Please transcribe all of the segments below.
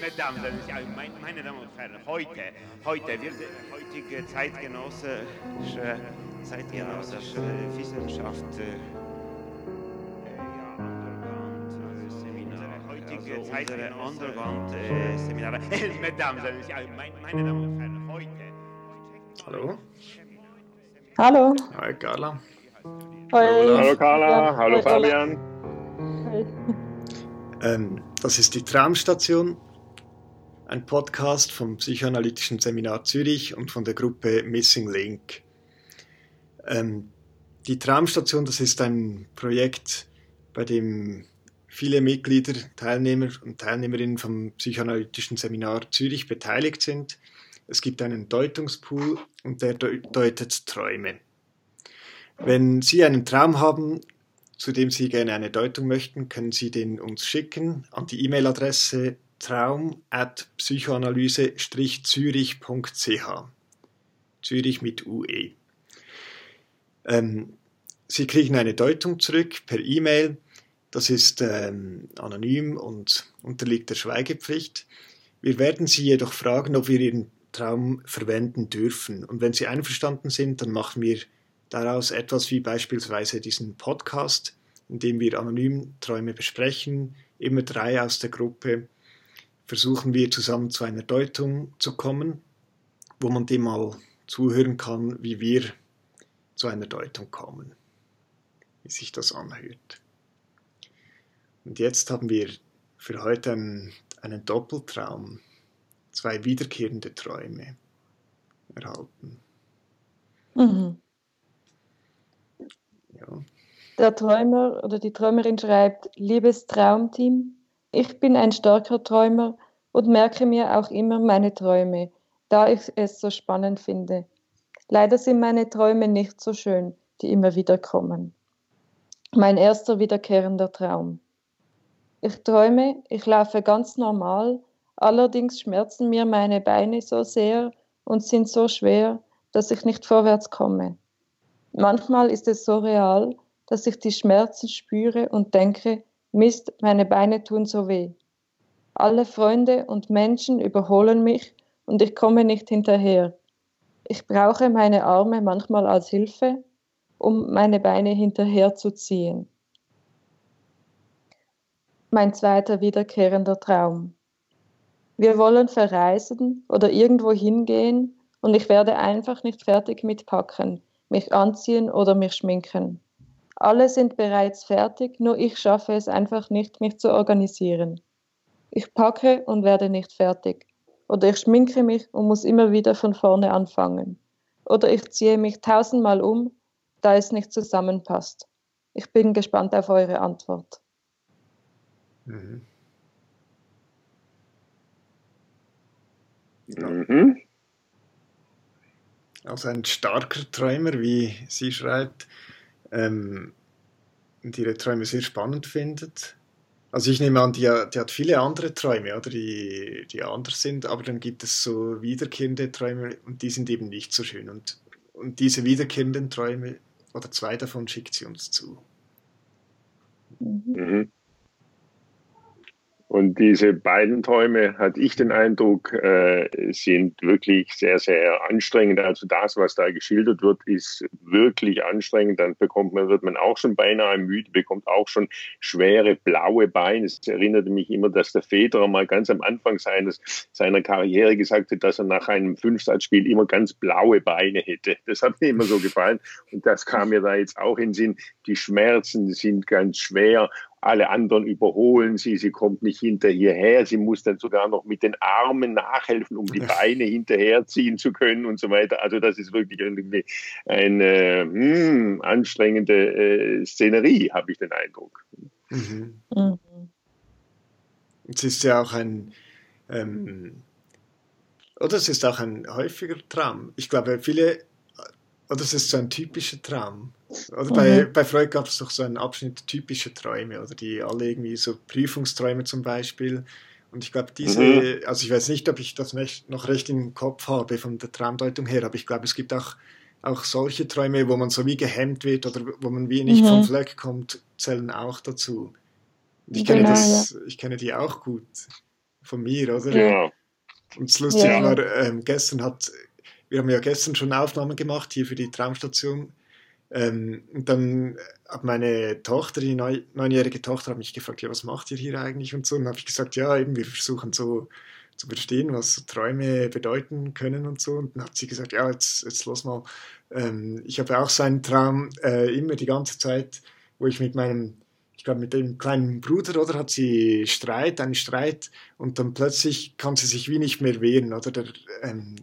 Mesdames, meine Damen und Herren, heute, heute wird heutige zeitgenössische, zeitgenössische Wissenschaft äh, heutige Zeit Underground-Seminare. Mesdames, meine Damen und Herren, heute. Hallo. Hallo. Hi Carla. Hallo, Hallo Carla, hallo Fabian. Ähm, das ist die Traumstation, ein Podcast vom Psychoanalytischen Seminar Zürich und von der Gruppe Missing Link. Ähm, die Traumstation, das ist ein Projekt, bei dem viele Mitglieder, Teilnehmer und Teilnehmerinnen vom Psychoanalytischen Seminar Zürich beteiligt sind. Es gibt einen Deutungspool und der deutet Träume. Wenn Sie einen Traum haben, zu dem Sie gerne eine Deutung möchten, können Sie den uns schicken an die E-Mail-Adresse traum@psychoanalyse-zürich.ch. Zürich mit UE. Ähm, Sie kriegen eine Deutung zurück per E-Mail. Das ist ähm, anonym und unterliegt der Schweigepflicht. Wir werden Sie jedoch fragen, ob wir Ihren Traum verwenden dürfen. Und wenn Sie einverstanden sind, dann machen wir daraus etwas wie beispielsweise diesen Podcast, in dem wir anonym Träume besprechen. Immer drei aus der Gruppe versuchen wir zusammen zu einer Deutung zu kommen, wo man dem mal zuhören kann, wie wir zu einer Deutung kommen, wie sich das anhört. Und jetzt haben wir für heute einen, einen Doppeltraum, zwei wiederkehrende Träume erhalten. Mhm. Ja. Der Träumer oder die Träumerin schreibt, liebes Traumteam, ich bin ein starker Träumer und merke mir auch immer meine Träume, da ich es so spannend finde. Leider sind meine Träume nicht so schön, die immer wieder kommen. Mein erster wiederkehrender Traum. Ich träume, ich laufe ganz normal, allerdings schmerzen mir meine Beine so sehr und sind so schwer, dass ich nicht vorwärts komme. Manchmal ist es so real, dass ich die Schmerzen spüre und denke, Mist, meine Beine tun so weh. Alle Freunde und Menschen überholen mich und ich komme nicht hinterher. Ich brauche meine Arme manchmal als Hilfe, um meine Beine hinterherzuziehen. Mein zweiter wiederkehrender Traum. Wir wollen verreisen oder irgendwo hingehen und ich werde einfach nicht fertig mit Packen, mich anziehen oder mich schminken. Alle sind bereits fertig, nur ich schaffe es einfach nicht, mich zu organisieren. Ich packe und werde nicht fertig. Oder ich schminke mich und muss immer wieder von vorne anfangen. Oder ich ziehe mich tausendmal um, da es nicht zusammenpasst. Ich bin gespannt auf eure Antwort. Mhm. Mhm. Also ein starker Träumer, wie sie schreibt, ähm, und ihre Träume sehr spannend findet. Also ich nehme an, die, die, hat viele andere Träume, oder die, die anders sind, aber dann gibt es so wiederkehrende Träume und die sind eben nicht so schön. Und, und diese wiederkehrenden Träume, oder zwei davon, schickt sie uns zu. Mhm. Und diese beiden Träume, hatte ich den Eindruck, äh, sind wirklich sehr, sehr anstrengend. Also das, was da geschildert wird, ist wirklich anstrengend. Dann bekommt man, wird man auch schon beinahe müde, bekommt auch schon schwere blaue Beine. Es erinnerte mich immer, dass der Federer mal ganz am Anfang seines, seiner Karriere gesagt hat, dass er nach einem Fünfsatzspiel immer ganz blaue Beine hätte. Das hat mir immer so gefallen. Und das kam mir da jetzt auch in den Sinn. Die Schmerzen sind ganz schwer alle anderen überholen sie, sie kommt nicht hinterher, sie muss dann sogar noch mit den Armen nachhelfen, um die Beine hinterherziehen zu können und so weiter. Also das ist wirklich irgendwie eine hm, anstrengende äh, Szenerie, habe ich den Eindruck. Mhm. Mhm. Es ist ja auch ein, ähm, oder es ist auch ein häufiger Traum. Ich glaube, viele, oder es ist so ein typischer Traum. Oder bei, Mhm. bei Freud gab es doch so einen Abschnitt typische Träume, oder die alle irgendwie so Prüfungsträume zum Beispiel. Und ich glaube, diese, Mhm. also ich weiß nicht, ob ich das noch recht im Kopf habe von der Traumdeutung her, aber ich glaube, es gibt auch auch solche Träume, wo man so wie gehemmt wird oder wo man wie nicht mhm. vom Fleck kommt, zählen auch dazu. ich kenne genau, das, ja. ich kenne die auch gut von mir, oder? Ja. Und das Lustige ja. war, ähm, gestern hat, wir haben ja gestern schon Aufnahmen gemacht hier für die Traumstation. Ähm, und dann hat meine Tochter, die neunjährige Tochter, hat mich gefragt, ja, was macht ihr hier eigentlich und so. Und habe ich gesagt, ja, eben, wir versuchen so zu verstehen, was Träume bedeuten können und so. Und dann hat sie gesagt, ja, jetzt, jetzt los mal. Ähm, ich habe auch so einen Traum äh, immer die ganze Zeit, wo ich mit meinem, ich glaube mit dem kleinen Bruder, oder, hat sie Streit, einen Streit und dann plötzlich kann sie sich wie nicht mehr wehren, oder? Der, ähm,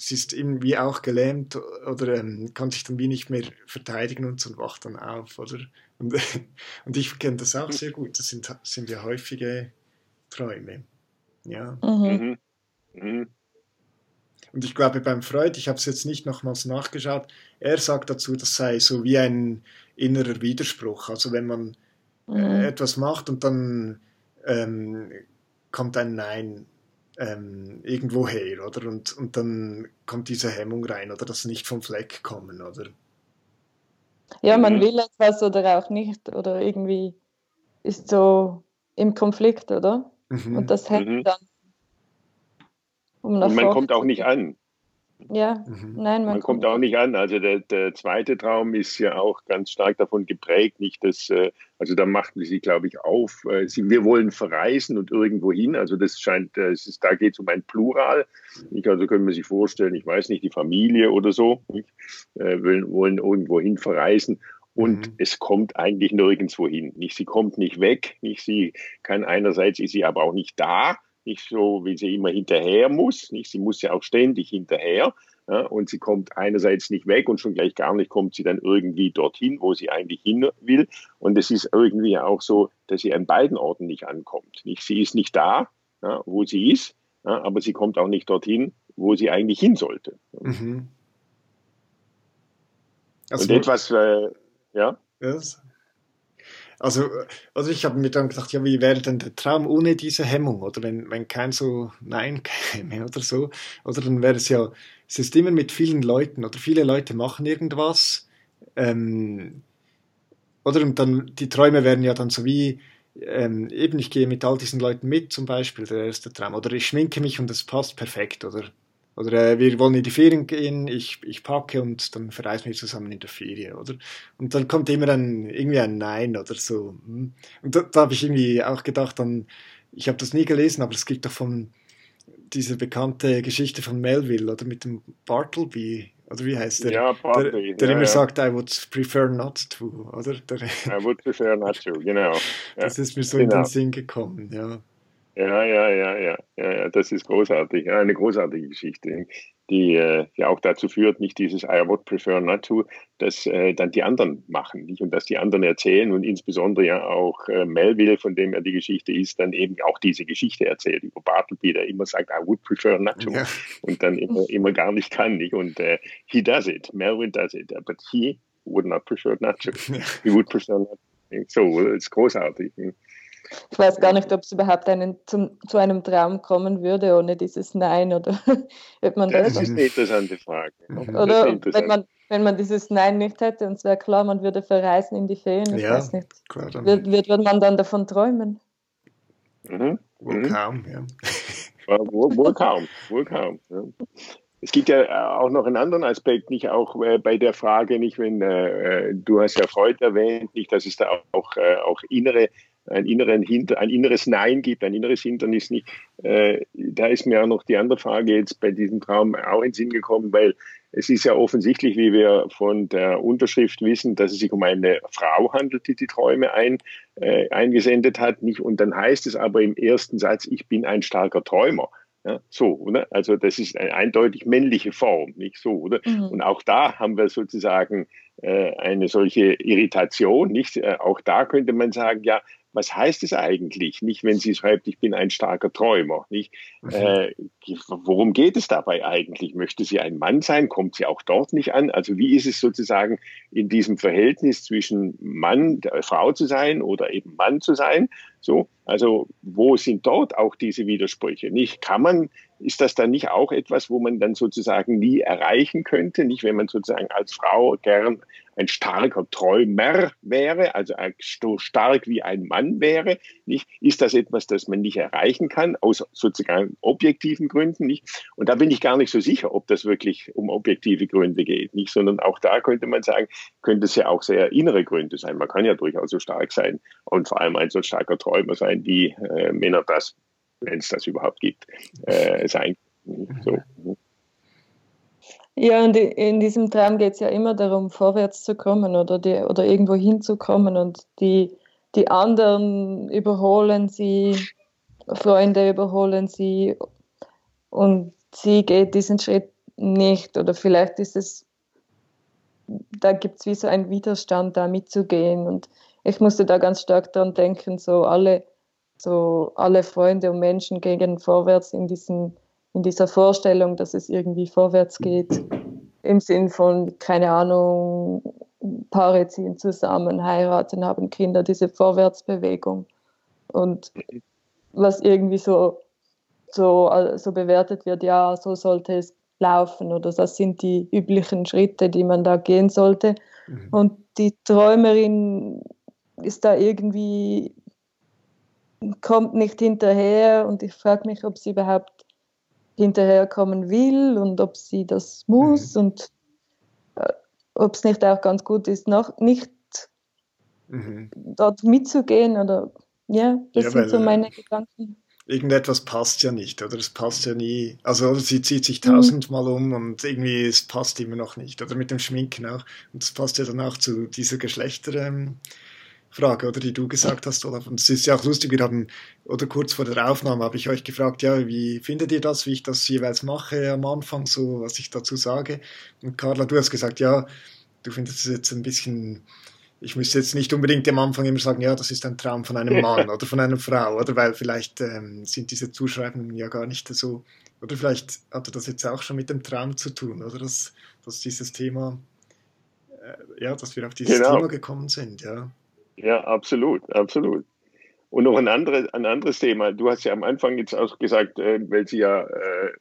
sie ist irgendwie auch gelähmt oder ähm, kann sich dann wie nicht mehr verteidigen und so und wacht dann auf, oder? Und, und ich kenne das auch sehr gut. Das sind, sind ja häufige Träume. Ja. Mhm. Mhm. mhm. Und ich glaube, beim Freud, ich habe es jetzt nicht nochmals nachgeschaut, er sagt dazu, das sei so wie ein innerer Widerspruch. Also wenn man äh, mhm. etwas macht und dann ähm, kommt ein Nein ähm, irgendwo her, oder? Und, und dann kommt diese Hemmung rein, oder das nicht vom Fleck kommen, oder? Ja, man mhm. will etwas oder auch nicht, oder irgendwie ist so im Konflikt, oder? Mhm. Und das hält mhm. dann. Um und man kommt auch nicht an. Ja, mhm. nein, man, man kommt auch nicht an. Also der, der, zweite Traum ist ja auch ganz stark davon geprägt, nicht dass, äh, also da machten sie, glaube ich, auf, äh, sie, wir wollen verreisen und irgendwo hin. Also das scheint, äh, es ist, da geht es um ein Plural. Nicht? Also können wir sich vorstellen, ich weiß nicht, die Familie oder so, nicht? wollen, wollen irgendwo hin verreisen und mhm. es kommt eigentlich nirgendwo hin. Nicht, sie kommt nicht weg, nicht sie kann einerseits ist sie aber auch nicht da, nicht so, wie sie immer hinterher muss, nicht sie muss ja auch ständig hinterher ja, und sie kommt einerseits nicht weg und schon gleich gar nicht kommt sie dann irgendwie dorthin, wo sie eigentlich hin will und es ist irgendwie auch so, dass sie an beiden Orten nicht ankommt. Nicht sie ist nicht da, ja, wo sie ist, ja, aber sie kommt auch nicht dorthin, wo sie eigentlich hin sollte. Mhm. Also, und etwas, äh, ja. Yes. Also, also ich habe mir dann gedacht, ja, wie wäre denn der Traum ohne diese Hemmung? Oder wenn, wenn kein so Nein käme oder so. Oder dann wäre es ja, es ist immer mit vielen Leuten oder viele Leute machen irgendwas. Ähm, oder und dann, die Träume wären ja dann so wie, ähm, eben ich gehe mit all diesen Leuten mit, zum Beispiel, der erste Traum. Oder ich schminke mich und es passt perfekt. Oder oder äh, wir wollen in die Ferien gehen, ich, ich packe und dann verreisen wir zusammen in der Ferien, oder? Und dann kommt immer ein, irgendwie ein Nein oder so. Hm. Und da, da habe ich irgendwie auch gedacht, dann, ich habe das nie gelesen, aber es gibt doch von dieser bekannte Geschichte von Melville, oder mit dem Bartleby, oder wie heißt der? Ja, Bartleby. Der, der ja, immer ja. sagt, I would prefer not to, oder? Der, I would prefer not to, genau. Ja. Das ist mir so genau. in den genau. Sinn gekommen, ja. Ja, ja, ja, ja, ja, das ist großartig. Eine großartige Geschichte, die äh, ja auch dazu führt, nicht dieses I would prefer not to, dass äh, dann die anderen machen, nicht? Und dass die anderen erzählen und insbesondere ja auch äh, Melville, von dem ja die Geschichte ist, dann eben auch diese Geschichte erzählt über Bartleby, der immer sagt, I would prefer not to ja. und dann immer, immer gar nicht kann, nicht? Und äh, he does it, Melville does it, but he would not prefer not to. He would prefer not to. So, das ist großartig. Nicht? Ich weiß gar nicht, ob es überhaupt einen, zum, zu einem Traum kommen würde ohne dieses Nein oder ob man das. Das ist eine interessante Frage. Oder interessant. wenn man wenn man dieses Nein nicht hätte und es wäre klar, man würde verreisen in die Ferien, ich ja, weiß nicht. Klar, dann wird, wird man dann davon träumen? Mhm. Wohl mhm. kaum, ja. wohl, wohl kaum, wohl kaum. Ja. Es gibt ja äh, auch noch einen anderen Aspekt, nicht auch äh, bei der Frage, nicht wenn äh, du hast ja Freud erwähnt, nicht, dass es da auch, auch innere ein, inneren Hinter, ein inneres Nein gibt, ein inneres Hindernis nicht. Äh, da ist mir auch noch die andere Frage jetzt bei diesem Traum auch in den Sinn gekommen, weil es ist ja offensichtlich, wie wir von der Unterschrift wissen, dass es sich um eine Frau handelt, die die Träume ein, äh, eingesendet hat. Nicht? Und dann heißt es aber im ersten Satz, ich bin ein starker Träumer. Ja, so, oder? Also das ist eine eindeutig männliche Form, nicht so, oder? Mhm. Und auch da haben wir sozusagen äh, eine solche Irritation, nicht? Äh, auch da könnte man sagen, ja, was heißt es eigentlich? Nicht, wenn sie schreibt, ich bin ein starker Träumer. Nicht? Mhm. Äh, worum geht es dabei eigentlich? Möchte sie ein Mann sein? Kommt sie auch dort nicht an? Also wie ist es sozusagen in diesem Verhältnis zwischen Mann, Frau zu sein oder eben Mann zu sein? So, also wo sind dort auch diese Widersprüche? Nicht kann man ist das dann nicht auch etwas, wo man dann sozusagen nie erreichen könnte? Nicht, wenn man sozusagen als Frau gern ein starker Träumer wäre, also so stark wie ein Mann wäre, nicht? Ist das etwas, das man nicht erreichen kann, aus sozusagen objektiven Gründen, nicht? Und da bin ich gar nicht so sicher, ob das wirklich um objektive Gründe geht, nicht? Sondern auch da könnte man sagen, könnte es ja auch sehr innere Gründe sein. Man kann ja durchaus so stark sein und vor allem ein so starker Träumer sein, wie äh, Männer das wenn es das überhaupt gibt, äh, sein. So. Ja, und in diesem Traum geht es ja immer darum, vorwärts zu kommen oder, die, oder irgendwo hinzukommen und die, die anderen überholen sie, Freunde überholen sie und sie geht diesen Schritt nicht oder vielleicht ist es, da gibt es wie so einen Widerstand, da mitzugehen und ich musste da ganz stark dran denken, so alle so alle Freunde und Menschen gehen vorwärts in, diesen, in dieser Vorstellung, dass es irgendwie vorwärts geht. Im Sinn von, keine Ahnung, Paare ziehen zusammen, heiraten, haben Kinder, diese Vorwärtsbewegung. Und was irgendwie so, so, so bewertet wird, ja, so sollte es laufen oder das sind die üblichen Schritte, die man da gehen sollte. Mhm. Und die Träumerin ist da irgendwie kommt nicht hinterher und ich frage mich, ob sie überhaupt hinterherkommen will und ob sie das muss mhm. und äh, ob es nicht auch ganz gut ist, noch nicht mhm. dort mitzugehen oder ja, das ja, sind so meine äh, Gedanken. Irgendetwas passt ja nicht, oder? Es passt ja nie. Also sie zieht sich mhm. tausendmal um und irgendwie es passt immer noch nicht. Oder mit dem Schminken auch. Und es passt ja dann auch zu dieser Geschlechter. Ähm, Frage, oder die du gesagt hast, Olaf. Und es ist ja auch lustig, wir haben, oder kurz vor der Aufnahme habe ich euch gefragt, ja, wie findet ihr das, wie ich das jeweils mache am Anfang, so was ich dazu sage. Und Carla, du hast gesagt, ja, du findest es jetzt ein bisschen, ich müsste jetzt nicht unbedingt am Anfang immer sagen, ja, das ist ein Traum von einem Mann oder von einer Frau, oder weil vielleicht ähm, sind diese Zuschreibungen ja gar nicht so, oder vielleicht hatte das jetzt auch schon mit dem Traum zu tun, oder dass, dass dieses Thema, äh, ja, dass wir auf dieses genau. Thema gekommen sind, ja. Ja, absolut, absolut. Und noch ein, andere, ein anderes Thema. Du hast ja am Anfang jetzt auch gesagt, äh, weil sie ja äh,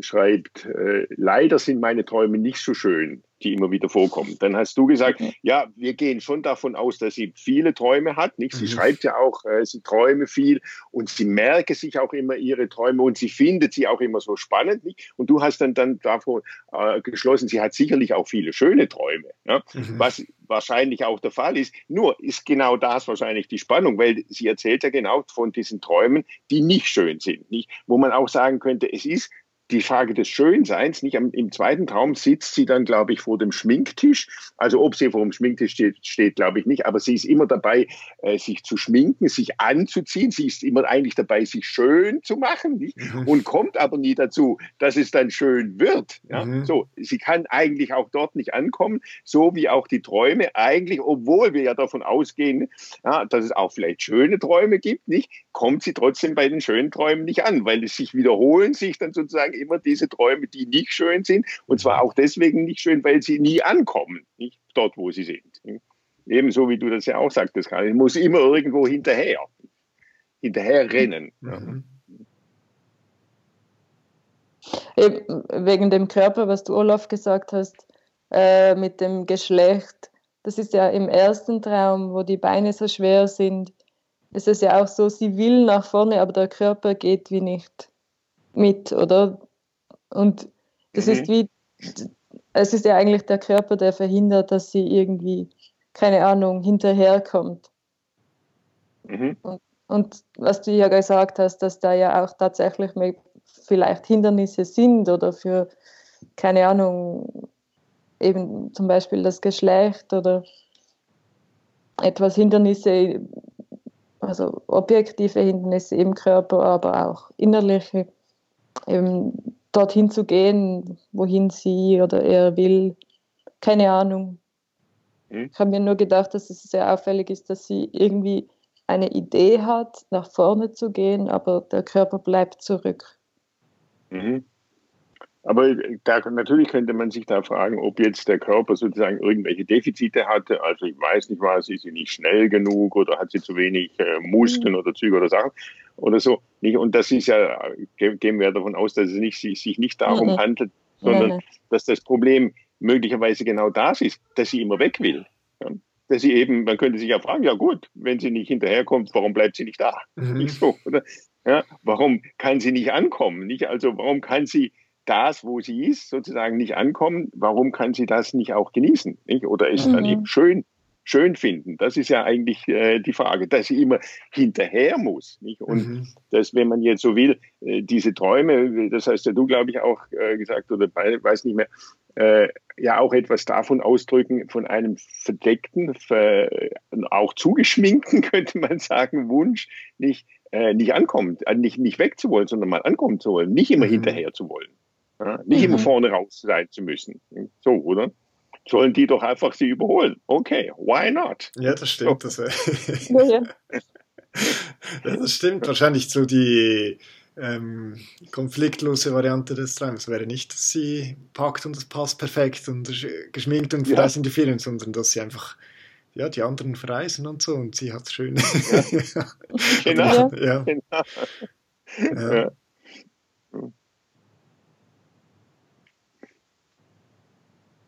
schreibt, äh, leider sind meine Träume nicht so schön die immer wieder vorkommen. Dann hast du gesagt, mhm. ja, wir gehen schon davon aus, dass sie viele Träume hat. Nicht? Sie mhm. schreibt ja auch, äh, sie träume viel und sie merke sich auch immer ihre Träume und sie findet sie auch immer so spannend. Nicht? Und du hast dann, dann davon äh, geschlossen, sie hat sicherlich auch viele schöne Träume, ja? Mhm. was wahrscheinlich auch der Fall ist. Nur ist genau das wahrscheinlich die Spannung, weil sie erzählt ja genau von diesen Träumen, die nicht schön sind. Nicht? Wo man auch sagen könnte, es ist die Frage des Schönseins. Nicht am, Im zweiten Traum sitzt sie dann, glaube ich, vor dem Schminktisch. Also ob sie vor dem Schminktisch steht, steht glaube ich nicht, aber sie ist immer dabei, äh, sich zu schminken, sich anzuziehen. Sie ist immer eigentlich dabei, sich schön zu machen nicht? Mhm. und kommt aber nie dazu, dass es dann schön wird. Ja? Mhm. So, sie kann eigentlich auch dort nicht ankommen, so wie auch die Träume eigentlich, obwohl wir ja davon ausgehen, ja, dass es auch vielleicht schöne Träume gibt, nicht, kommt sie trotzdem bei den schönen Träumen nicht an, weil es sich wiederholen sich dann sozusagen immer diese Träume, die nicht schön sind. Und zwar auch deswegen nicht schön, weil sie nie ankommen, nicht dort, wo sie sind. Ebenso wie du das ja auch sagtest, ich muss immer irgendwo hinterher, hinterher rennen. Mhm. Wegen dem Körper, was du Olaf gesagt hast, äh, mit dem Geschlecht, das ist ja im ersten Traum, wo die Beine so schwer sind, ist es ja auch so, sie will nach vorne, aber der Körper geht wie nicht mit, oder? Und das mhm. ist wie, es ist ja eigentlich der Körper, der verhindert, dass sie irgendwie, keine Ahnung, hinterherkommt. Mhm. Und, und, was du ja gesagt hast, dass da ja auch tatsächlich vielleicht Hindernisse sind oder für, keine Ahnung, eben zum Beispiel das Geschlecht oder etwas Hindernisse, also objektive Hindernisse im Körper, aber auch innerliche, eben dorthin zu gehen, wohin sie oder er will. Keine Ahnung. Hm? Ich habe mir nur gedacht, dass es sehr auffällig ist, dass sie irgendwie eine Idee hat, nach vorne zu gehen, aber der Körper bleibt zurück. Mhm. Aber da, natürlich könnte man sich da fragen, ob jetzt der Körper sozusagen irgendwelche Defizite hatte. Also ich weiß nicht was, ist sie nicht schnell genug oder hat sie zu wenig äh, Muskeln mhm. oder Züge oder Sachen. Oder so. Nicht? Und das ist ja, gehen wir davon aus, dass es nicht, sich nicht darum mhm. handelt, sondern nein. dass das Problem möglicherweise genau das ist, dass sie immer weg will. Ja? Dass sie eben, man könnte sich ja fragen, ja gut, wenn sie nicht hinterherkommt, warum bleibt sie nicht da? Mhm. Nicht so, oder? Ja, warum kann sie nicht ankommen? Nicht? Also warum kann sie das, wo sie ist, sozusagen nicht ankommen? Warum kann sie das nicht auch genießen? Nicht? Oder ist mhm. dann eben schön, schön finden? Das ist ja eigentlich äh, die Frage, dass sie immer hinterher muss. Nicht? Und mhm. dass, wenn man jetzt so will, äh, diese Träume, das heißt ja du, glaube ich, auch äh, gesagt, oder bei, weiß nicht mehr, äh, ja auch etwas davon ausdrücken, von einem verdeckten, ver, auch zugeschminkten, könnte man sagen, Wunsch, nicht, äh, nicht ankommen, äh, nicht, nicht wegzuwollen, sondern mal ankommen zu wollen, nicht immer mhm. hinterher zu wollen. Ja? Nicht mhm. immer vorne raus sein zu müssen. So, oder? Sollen die doch einfach sie überholen. Okay, why not? Ja, das stimmt. So. Das, ja, ja. das stimmt. Wahrscheinlich so die ähm, konfliktlose Variante des Traums wäre nicht, dass sie packt und es passt perfekt und geschminkt und frei sind die Ferien, sondern dass sie einfach ja, die anderen verreisen und so und sie hat es schön. Ja. genau. Ja. genau. Ja.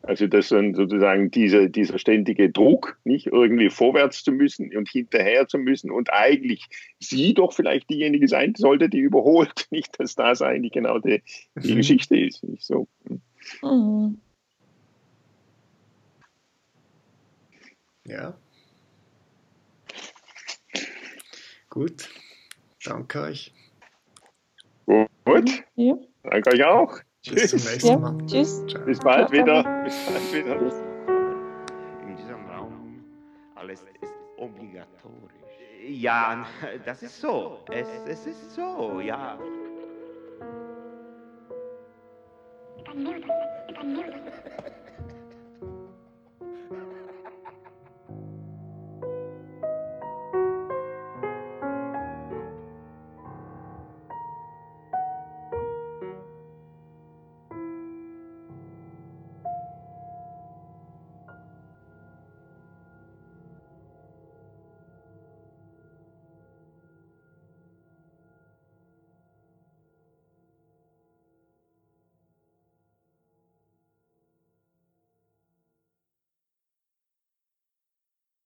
Also das dann sozusagen dieser, dieser ständige Druck, nicht irgendwie vorwärts zu müssen und hinterher zu müssen und eigentlich sie doch vielleicht diejenige sein sollte, die überholt, nicht, dass das eigentlich genau die, die mhm. Geschichte ist. Nicht so. Mhm. Ja. Gut. Danke euch. Gut. Ja. Danke euch auch. Bis zum nächsten ja. Mal. Tschüss. Bis bald wieder. Bis bald wieder. In diesem Raum alles ist obligatorisch. Ja, das ist so. Es, es ist so, ja.